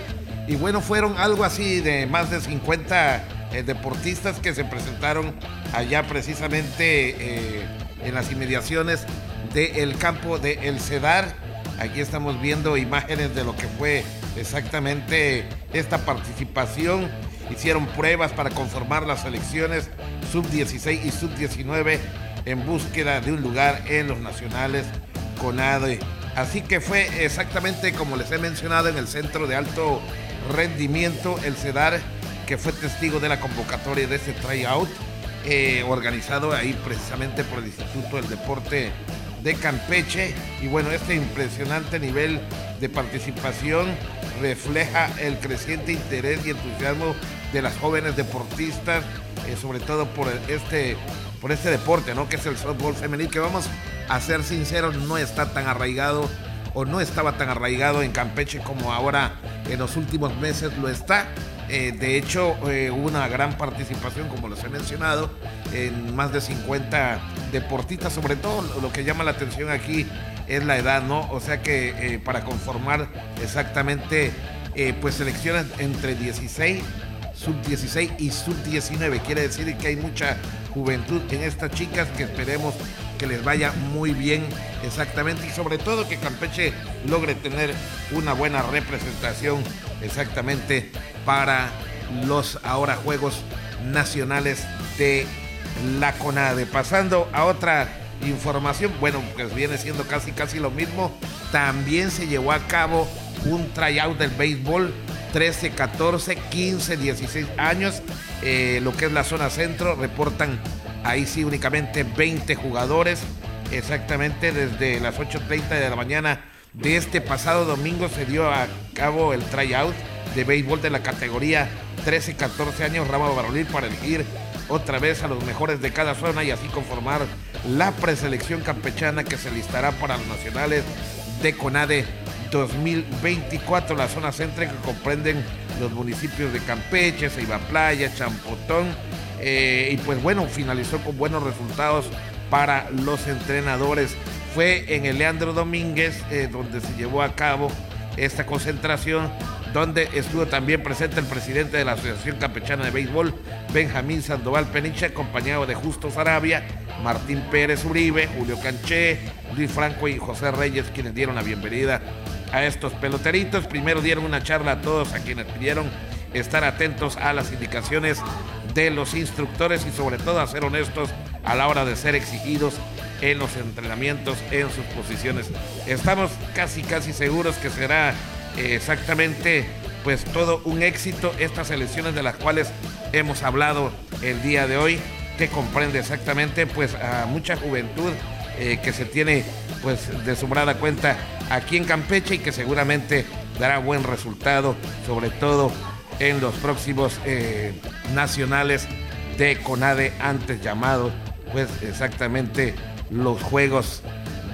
Y bueno, fueron algo así de más de 50 eh, deportistas que se presentaron allá precisamente eh, en las inmediaciones del campo de El Cedar. Aquí estamos viendo imágenes de lo que fue exactamente esta participación. Hicieron pruebas para conformar las selecciones sub-16 y sub-19 en búsqueda de un lugar en los nacionales CONADE. Así que fue exactamente como les he mencionado en el centro de alto rendimiento, el CEDAR, que fue testigo de la convocatoria de este tryout, eh, organizado ahí precisamente por el Instituto del Deporte de Campeche. Y bueno, este impresionante nivel de participación refleja el creciente interés y entusiasmo de las jóvenes deportistas, eh, sobre todo por este, por este deporte, ¿no? Que es el softball femenil, que vamos a ser sinceros, no está tan arraigado o no estaba tan arraigado en Campeche como ahora en los últimos meses lo está. Eh, de hecho, eh, hubo una gran participación, como les he mencionado, en más de 50 deportistas. Sobre todo lo- que llama la atención aquí es la edad, ¿no? O sea que eh, para conformar exactamente, eh, pues selecciones entre 16, sub-16 y sub-19. Quiere decir que hay mucha juventud en estas chicas que esperemos que les vaya muy bien exactamente y sobre todo que Campeche logre tener una buena representación exactamente para los ahora Juegos Nacionales de la CONADE. Pasando a otra información, bueno, pues viene siendo casi casi lo mismo, también se llevó a cabo un tryout del béisbol 13, 14, 15, 16 años, eh, lo que es la zona centro, reportan ahí sí únicamente 20 jugadores, exactamente desde las 8.30 de la mañana de este pasado domingo se dio a cabo el tryout de béisbol de la categoría 13-14 años Rama Barolil para elegir otra vez a los mejores de cada zona y así conformar la preselección campechana que se listará para los nacionales de CONADE 2024, la zona centro que comprenden los municipios de Campeche, Ceiba Playa, Champotón, eh, y pues bueno, finalizó con buenos resultados para los entrenadores. fue en el Leandro Domínguez, eh, donde se llevó a cabo esta concentración, donde estuvo también presente el presidente de la Asociación Campechana de Béisbol, Benjamín Sandoval Peniche, acompañado de Justo Sarabia, Martín Pérez Uribe, Julio Canché, Luis Franco y José Reyes, quienes dieron la bienvenida a estos peloteritos. Primero dieron una charla a todos a quienes pidieron estar atentos a las indicaciones de los instructores y sobre todo a ser honestos a la hora de ser exigidos en los entrenamientos en sus posiciones. Estamos casi casi seguros que será exactamente pues todo un éxito estas elecciones de las cuales hemos hablado el día de hoy que comprende exactamente pues a mucha juventud eh, que se tiene pues de sobrada cuenta aquí en Campeche y que seguramente dará buen resultado sobre todo en los próximos eh, nacionales de CONADE antes llamados pues exactamente los Juegos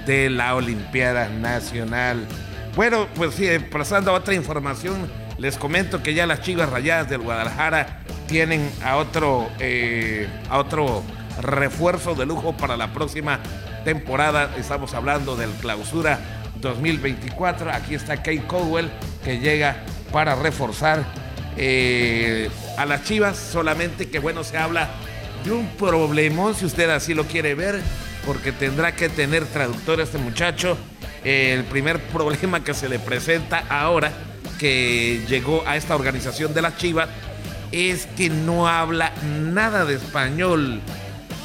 de la Olimpiada Nacional. Bueno, pues sí, pasando a otra información, les comento que ya las Chivas Rayadas del Guadalajara tienen a otro, eh, a otro refuerzo de lujo para la próxima temporada. Estamos hablando del clausura 2024. Aquí está Kate Cowell que llega para reforzar eh, a las Chivas. Solamente que bueno, se habla de un problemón, si usted así lo quiere ver, porque tendrá que tener traductor este muchacho. El primer problema que se le presenta ahora que llegó a esta organización de las Chivas es que no habla nada de español.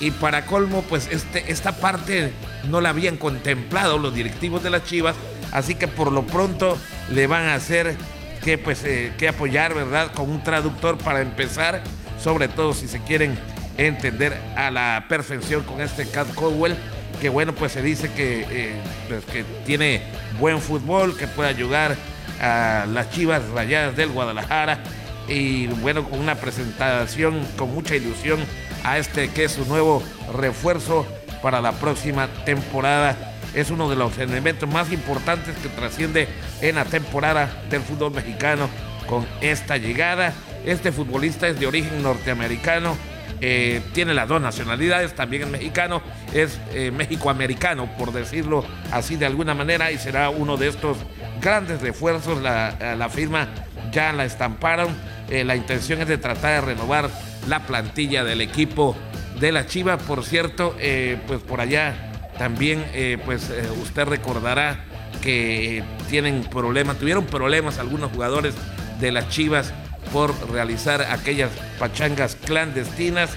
Y para colmo, pues este, esta parte no la habían contemplado los directivos de las Chivas, así que por lo pronto le van a hacer que, pues, eh, que apoyar, ¿verdad? Con un traductor para empezar, sobre todo si se quieren entender a la perfección con este Cat Caldwell, que bueno, pues se dice que, eh, pues, que tiene buen fútbol, que puede ayudar a las Chivas Rayadas del Guadalajara y bueno, con una presentación con mucha ilusión a este que es su nuevo refuerzo para la próxima temporada. Es uno de los elementos más importantes que trasciende en la temporada del fútbol mexicano con esta llegada. Este futbolista es de origen norteamericano, eh, tiene las dos nacionalidades, también es mexicano, es eh, mexicoamericano, por decirlo así de alguna manera, y será uno de estos grandes refuerzos. La, la firma ya la estamparon. Eh, la intención es de tratar de renovar la plantilla del equipo de la Chiva. Por cierto, eh, pues por allá también, eh, pues usted recordará que tienen problemas, tuvieron problemas algunos jugadores de las Chivas por realizar aquellas pachangas clandestinas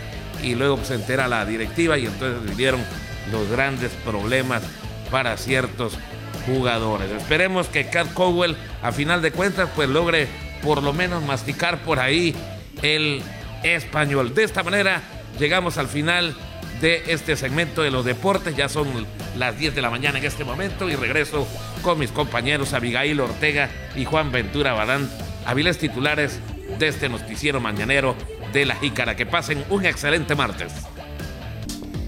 y luego se entera la directiva y entonces vivieron los grandes problemas para ciertos jugadores. Esperemos que Cat Cowell a final de cuentas pues logre por lo menos masticar por ahí el español. De esta manera llegamos al final de este segmento de los deportes. Ya son las 10 de la mañana en este momento y regreso con mis compañeros Abigail Ortega y Juan Ventura Badán, hábiles titulares de este noticiero mañanero de la Jícara. Que pasen un excelente martes.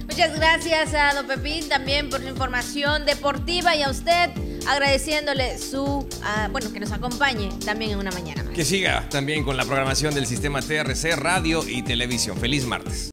Muchas gracias a Don Pepín también por su información deportiva y a usted agradeciéndole su, ah, bueno, que nos acompañe también en una mañana. Que siga también con la programación del sistema TRC, radio y televisión. Feliz martes.